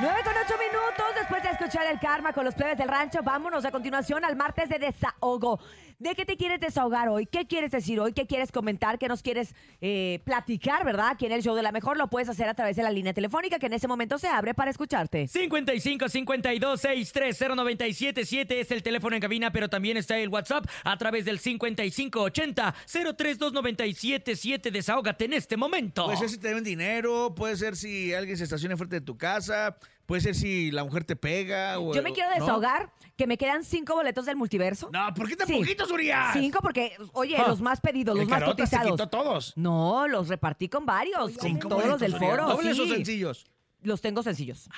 9 con 8 minutos después de escuchar el karma con los plebes del rancho. Vámonos a continuación al martes de desahogo. ¿De qué te quieres desahogar hoy? ¿Qué quieres decir hoy? ¿Qué quieres comentar? ¿Qué nos quieres eh, platicar, verdad? Aquí en el show de la mejor lo puedes hacer a través de la línea telefónica que en ese momento se abre para escucharte. 55 52 630 977 es el teléfono en cabina, pero también está el WhatsApp a través del 55 80 032 977. Desahógate en este momento. Puede ser si te deben dinero, puede ser si alguien se estaciona frente de tu casa, puede ser si la mujer te pega. O, Yo me quiero ¿no? desahogar que me quedan cinco boletos del multiverso. No, ¿por qué tan Sí. poquitos, Urias? Cinco porque, oye, Ah. los más pedidos, los El más Carotas cotizados. quitó todos. No, los repartí con varios, con Cinco todos los boletos, del Urias. foro. ¿Dobles o sí. sencillos? Los tengo sencillos.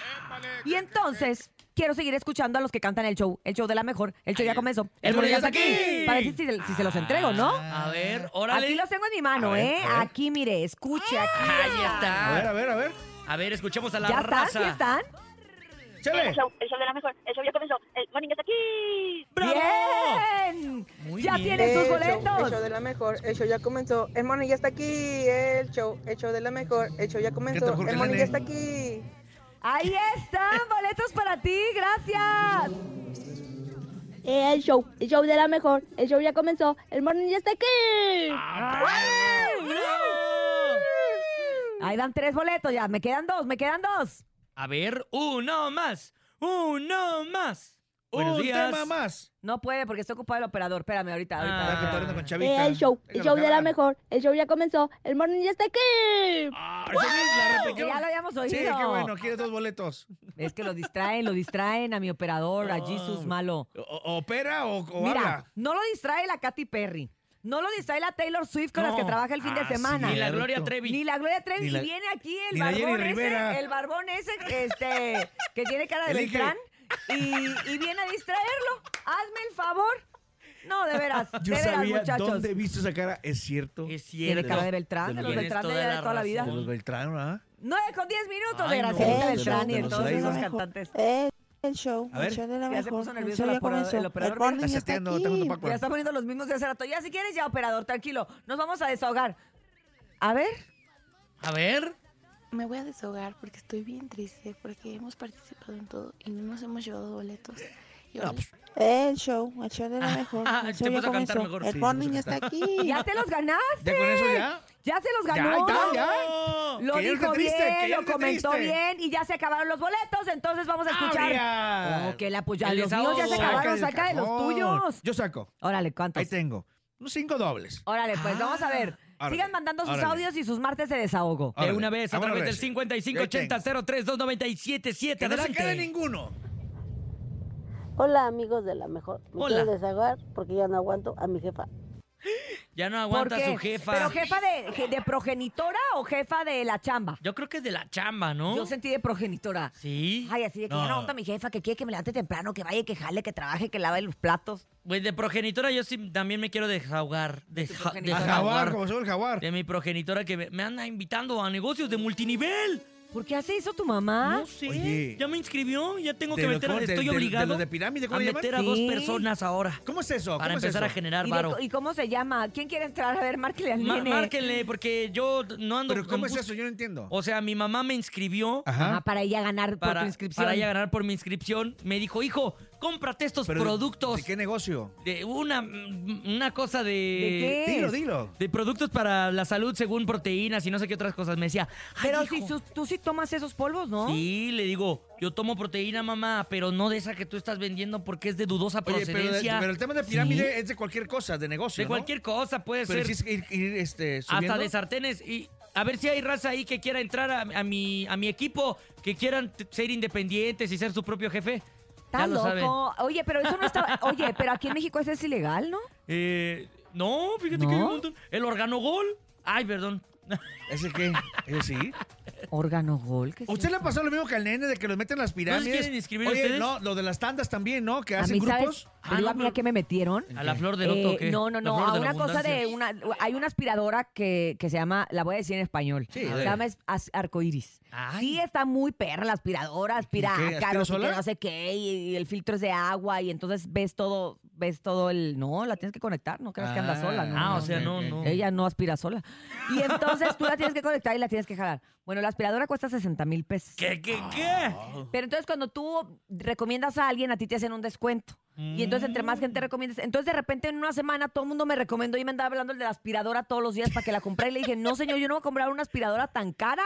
Y entonces, quiero seguir escuchando a los que cantan el show, el show de la mejor. El show ya comenzó. el ya está aquí. Para ver si, se- si se los entrego, ¿no? A ver, órale. Aquí los tengo en mi mano, A ver, ¿eh? a ver. Aquí, mire, escuche, aquí. Ahí A está. ver, a ver, a ver. A ver, escuchemos a la ¿Ya están? raza. ¿Sí están? ¡Chale! El show, el show de la mejor. El show ya comenzó. El morning está aquí. ¡Bravo! ¡Bien! Muy ya bien. El show, boletos. el show de la mejor, el show ya comenzó. El morning ya está aquí. El show, el show de la mejor, el show ya comenzó. El morning ya está aquí. Ahí están, boletos para ti, gracias. El show, el show de la mejor. El show ya comenzó. El morning ya está aquí. Ahí dan tres boletos ya, me quedan dos, me quedan dos. A ver, uno más. Uno más. Buenos Un días. tema más. No puede porque está ocupado el operador. Espérame, ahorita, ahorita. Ah. Está hablando con Chavita. El show, el show de la mejor. El show ya comenzó. El morning ya está aquí. Ah, la ya lo habíamos oído. Sí, qué bueno, quieres dos boletos. Es que lo distraen, lo distraen a mi operador, a Jesus Malo. O- ¿Opera o, o Mira, habla? no lo distrae la Katy Perry. No lo distrae la Taylor Swift con las que No. trabaja el fin de Ah, semana. Ni la Cierto. Gloria Trevi. Ni la Gloria Trevi. Ni la- y viene aquí el ni la Jenny barbón ese, el barbón ese, este, que tiene cara de Elige. Beltrán. Y, y viene a distraerlo. Hazme el favor. No, de veras, Yo de veras, sabía muchachos. dónde he visto esa cara. Es cierto. Es Tiene cierto. cara de Beltrán, de, los los- Beltrán de, toda de toda la la vida. De los Beltrán, ¿ah? 9 con 10 minutos Ay, de no. Gracielita De Beltrán los- y de de los todos esos cantantes. El, el show, A ver. el show de la Ya se mejor. puso el nervioso el ya operador- el operador, Está aquí. Ya está poniendo los mismos de hace rato. Ya si quieres ya, operador, tranquilo. Nos vamos a desahogar. A ver. A ver. Me voy a desahogar porque estoy bien triste porque hemos participado en todo y no nos hemos llevado boletos. Pues, El show, el show de la mejor. Ah, El te show ya a cantar comenzó. mejor. El Sí, morning está aquí. Ya te los ganaste. ¿Ya con eso ya? Ya se los Ya, ganó. ya, ya. Lo Que ya dijo triste, bien, que ya lo comentó triste. bien y ya se acabaron los boletos. Entonces vamos a escuchar. ¡Abria! Oh, que la pues ya El los míos ya se acabaron. Saca de los tuyos. Yo saco. Órale, ¿cuántos? Ahí tengo. Unos cinco dobles. Órale, pues vamos a ver. Órale, Sigan mandando sus audios y sus martes de desahogo. De una vez a través del Reci. 55 Ya tengo. 80 03 297 Que no se Adelante. quede ninguno. Hola amigos de la mejor. Me Hola. quiero desahogar porque ya no aguanto a mi jefa. Ya no ¿Por aguanta su jefa. ¿Pero jefa de, de progenitora o jefa de la chamba? Yo creo que es de la chamba, ¿no? Yo sentí de progenitora. Sí. Ay, así de que ya no No. aguanto a mi jefa, que quiere que me levante temprano, que vaya, que jale, que trabaje, que lave los platos. Pues de progenitora yo sí también me quiero desahogar. desahogar jaguar, como se el jaguar. De mi progenitora que me, me anda invitando a negocios de multinivel. ¿Por qué hace eso tu mamá? No sé. Oye. Ya me inscribió, ya tengo De que lo- meter. De- estoy de- de obligado los de pirámide, ¿cómo a le llaman? meter a dos Sí. personas ahora. ¿Cómo es eso? Para ¿Cómo es empezar a eso? generar ¿Y, de- varo. y cómo se llama? ¿Quién quiere entrar? A ver, márquele al Ma- nene. márquenle, porque yo no ando. ¿Pero cómo es bus- eso? Yo no entiendo. O sea, mi mamá me inscribió Ajá, Ajá. para ella ganar por para, tu inscripción. para ella ganar por mi inscripción. Me dijo, hijo, cómprate estos Pero, productos. ¿De qué negocio? De una, una cosa de. ¿De qué? Dilo, dilo. De productos para la salud según proteínas y no sé qué otras cosas. Me decía, "Ay, Pero hijo". si tú, tú sí tomas esos polvos, ¿no? Sí, le digo, yo tomo proteína, mamá, pero no de esa que tú estás vendiendo porque es de dudosa Oye, pero, de- procedencia. pero el tema de pirámide es de cualquier cosa, de negocio, de ¿no? cualquier cosa puede Pero ser. sí es ir, ir, este, hasta de sartenes. Y a ver si hay raza ahí que quiera entrar a, a mi, a mi equipo, que quieran t- ser independientes y ser su propio jefe. Está saben. loco. Oye, pero eso no está. Oye, pero aquí en México eso es ilegal, ¿no? Eh, no, fíjate ¿No? que hay un montón. El organogol. Ay, perdón. ¿Ese qué? ¿Ese sí? Órgano gol. ¿qué es ¿Usted le eso? pasó lo mismo que al nene de que los meten en las pirámides? quieren inscribir Oye, ustedes? no, lo de las tandas también, ¿no? Que A hacen mí, ¿sabes? grupos. Te Ah, no, a mí a pero- qué me metieron. ¿A la flor de loto o Eh, qué? No, no, La no, flor a de la una cosa de una. Hay una aspiradora que, que se llama, la voy a decir en español. Sí, se ver. llama es- as- arcoiris. Ay. Sí, está muy perra la aspiradora, aspira ¿Y qué? ¿Aspira ácaros y que sola? no sé qué, y, y el filtro es de agua, y entonces ves todo, ves todo el... No, la tienes que conectar, no creas que anda Ah, sola. No, Ah, o no, sea, no, no. Ella no aspira sola. Y entonces tú la tienes que conectar y la tienes que jalar. Bueno, la aspiradora cuesta 60 mil pesos. ¿Qué, qué, qué? Pero entonces cuando tú recomiendas a alguien, a ti te hacen un descuento. Y entonces entre más gente recomiendas, entonces de repente en una semana todo el mundo me recomendó y me andaba hablando el de la aspiradora todos los días para que la comprara y le dije, no señor, yo no voy a comprar una aspiradora tan cara.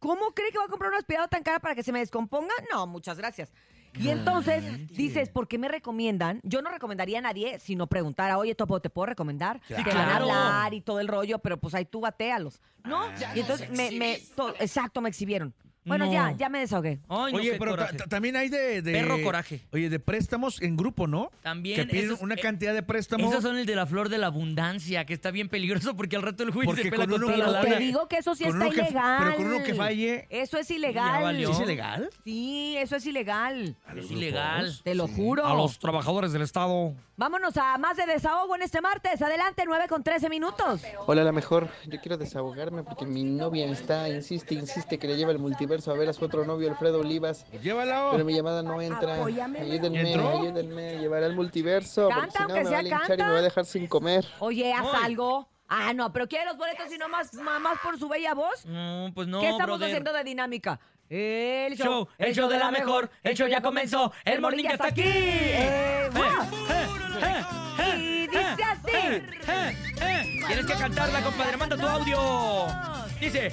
¿Cómo cree que voy a comprar una aspiradora tan cara para que se me descomponga? No, muchas gracias. Y entonces dices, ¿por qué me recomiendan? Yo no recomendaría a nadie si no preguntara, oye, Topo, ¿te puedo recomendar? Te van a Claro. hablar y todo el rollo, pero pues ahí tú batealos, ¿no? y entonces me, me- to- exacto, me exhibieron. Bueno, No. ya, ya me desahogué. Ay, no, Oye, qué pero ta- coraje. ta- también hay de, de- Perro coraje. Oye, de préstamos en grupo, ¿no? También Que piden esos- una eh, cantidad de préstamos. Esos son el de la flor de la abundancia, que está bien peligroso porque al rato el juez Porque se pela con con uno- toda la Pero lana. te digo que eso sí Con está uno que- ilegal. pero con uno que falle- Eso es Ya ilegal. valió. ¿Sí es ilegal? Sí, eso es ilegal. Es ilegal. Te lo juro. A los trabajadores del Estado. Vámonos a más de desahogo en este martes. Adelante, 9 con 13 minutos. Hola, la mejor. Yo quiero desahogarme porque mi novia está, insiste, insiste que le lleve el multiverso a ver a su otro novio, Alfredo Olivas. Llévala. Pero mi llamada no entra. Ayúdenme, ¿Entró? ayúdenme a llevar al multiverso. Canta, porque si no aunque me va sea, a linchar y canta. me va a dejar sin comer. Oye, haz Ay. algo. Ah, no, pero quiere los boletos y no más, más por su bella voz. No, pues no, ¿Qué estamos brother. haciendo de dinámica? El show, Show, el show de la mejor, el show ya comenzó, el morning ya está aquí. Eh, Eh, ¡guau! eh, eh, eh, Y dice eh, así. eh, eh, eh. Tienes que cantarla, compadre, manda tu audio. Dice,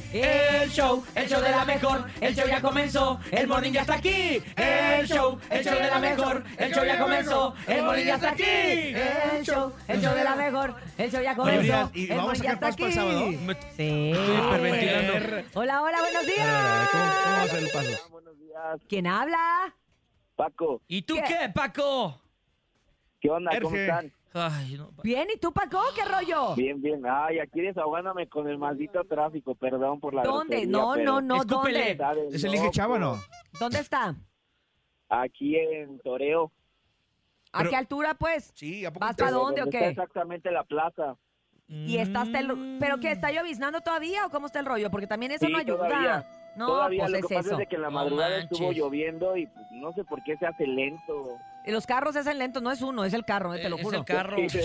el show, el show de la mejor, el show ya comenzó, el morning ya está aquí. El show, el show de la mejor, el show ya comenzó, el morning ya está aquí. El show, el show de la mejor, el show ya comenzó. ¿y el vamos a morning ya sacar está paso para el aquí. sábado? Me- Sí. Estoy hiperventilando. Hola, hola, buenos Eh, días. ¿Cómo, cómo va a ser el paso? Buenos días, ¿Quién habla? Paco. ¿Y tú ¿Qué? qué, Paco? ¿Qué onda? ¿Cómo Erge. están? Ay, no, pa- Bien, ¿y tú, Paco? ¿Qué rollo? Bien, bien. Ay, aquí desahogándome con el maldito tráfico. Perdón por la ¿Dónde? grosería, No, pero no, no, Escúpele. ¿dónde? ¿Es el Inge? ¿Dónde está? Aquí en Toreo. ¿A Pero- qué altura, pues? Sí, ¿a poco ¿Vas te- para dónde o Está qué? exactamente la plaza. ¿Y está hasta el... Mm. ¿Pero qué? ¿Está lloviznando todavía o cómo está el rollo? Porque también eso Sí, no ayuda. todavía. No, Todavía pues lo es que pasa eso. es de que en la No madrugada estuvo manches. lloviendo y pues, no sé por qué se hace lento. Los carros se hacen lentos, no es uno, es el carro, eh, te lo Es juro. el carro. Sí. Sí,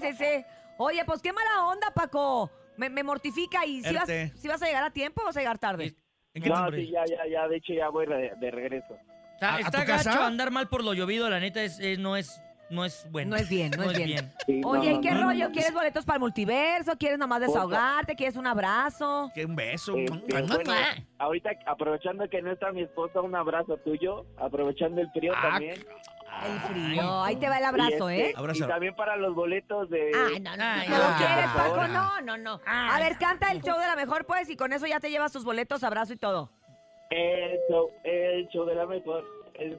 sí, sí. Oye, pues qué mala onda, Paco. Me, me mortifica. ¿Y si vas, si vas a llegar a tiempo o vas a llegar tarde? ¿En qué No, sí, ya, ya, ya. De hecho, ya voy de, de regreso. Está, ¿A- a está tu gacho casa? andar mal por lo llovido, la neta es, es- no es no es bueno. No es bien, no es bien. Sí, no, Oye, ¿y qué no, rollo? ¿Quieres boletos para el multiverso? ¿Quieres nomás desahogarte? ¿Quieres un abrazo? ¿Qué un beso? Este, bueno, ahorita aprovechando que no está mi esposa, un abrazo tuyo, aprovechando el frío Ah, también. El frío. Ahí te va el abrazo, y, este, ¿eh? Abrazo. y también para los boletos de... Ay, no, no, Ay, no lo no, quieres. Paco, no, no, no. A ver, canta el show de la mejor, pues, y con eso ya te llevas tus boletos, abrazo y todo. El show, el show de la mejor. El,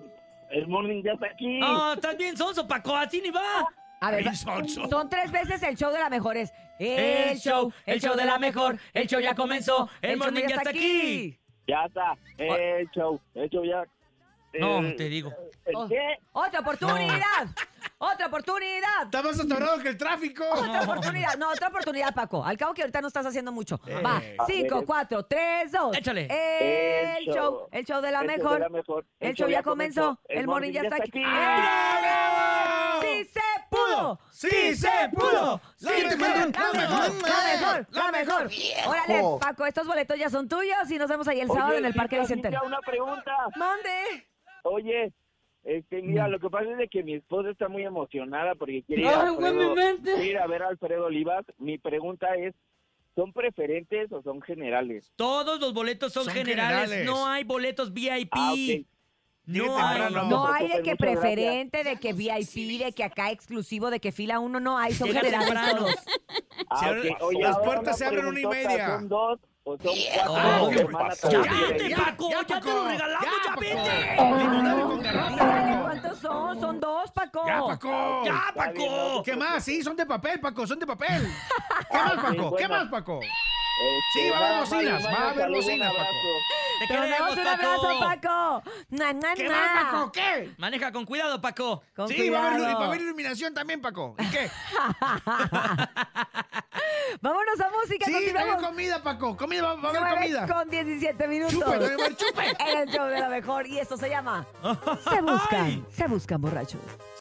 el morning ya está aquí. No, estás bien sonso, Paco, así ni va. A ver, son tres veces el show de la mejor. Es el show, el show de la mejor, el show ya comenzó, el morning ya está aquí. Ya está. El show, el show ya... No, el- te digo. ¿El Oh. qué? ¡Otra oportunidad! ¡Otra oportunidad! Está más atorado que el tráfico. Otra oportunidad, no, otra oportunidad, Paco. Al cabo que ahorita no estás haciendo mucho. Va, Eh. cinco, cuatro, tres, dos. Échale. El show, el show de la el show mejor. de la mejor. El show ya comenzó, el morning ya está aquí. ¡Sí se pudo! ¡Sí se pudo! ¡Sí se pudo! La mejor, la mejor, la mejor. Órale. Paco, estos boletos ya son tuyos y nos vemos ahí el sábado Oye, en el Parque. Chica, una pregunta. ¡Mande! Oye, este, Mm. mira, lo que pasa es de que mi esposa está muy emocionada porque quiere ir, a, Alfredo, quiere ir a ver a Alfredo Olivas. Mi pregunta es, ¿son preferentes o son generales? Todos los boletos son, Son generales. generales. No hay boletos VIP. Ah, ok. No hay. temprano. No hay de preocupes, que muchas gracias. preferente, de que VIP, de que acá exclusivo, de que fila uno, no hay, son Llega generales temprano. todos. Ah, Se ok. abren- Oye, las ahora puertas una se abren una y preguntota, media. ¿Son dos o son cuatro? Oh, ¡Ya, te. Paco! ¡Ya, te lo regalamos! ¡Ya, vete! ¿cuántos son? Son dos, Paco. ¡Ya, Paco! ¡Ya, Paco! ¿Qué más? Sí, son de papel, Paco, son de papel. ¿Qué más, Paco? ¿Qué más, Paco? Este, Sí, va a haber bocinas, va a haber bocinas, Paco. ¡Te queremos, un abrazo, Paco! Na, na, ¿Qué na. más, Paco? ¿Qué? Maneja con cuidado, Paco. Con sí, va a, haber, va a haber iluminación también, Paco. ¿Y qué? Vámonos a música, Sí, va a haber continuamos. comida, Paco. Comida, va, va a haber comida. Con 17 minutos. Chupe, chupe. En el show de la mejor. Y esto se llama Se buscan, se buscan borrachos.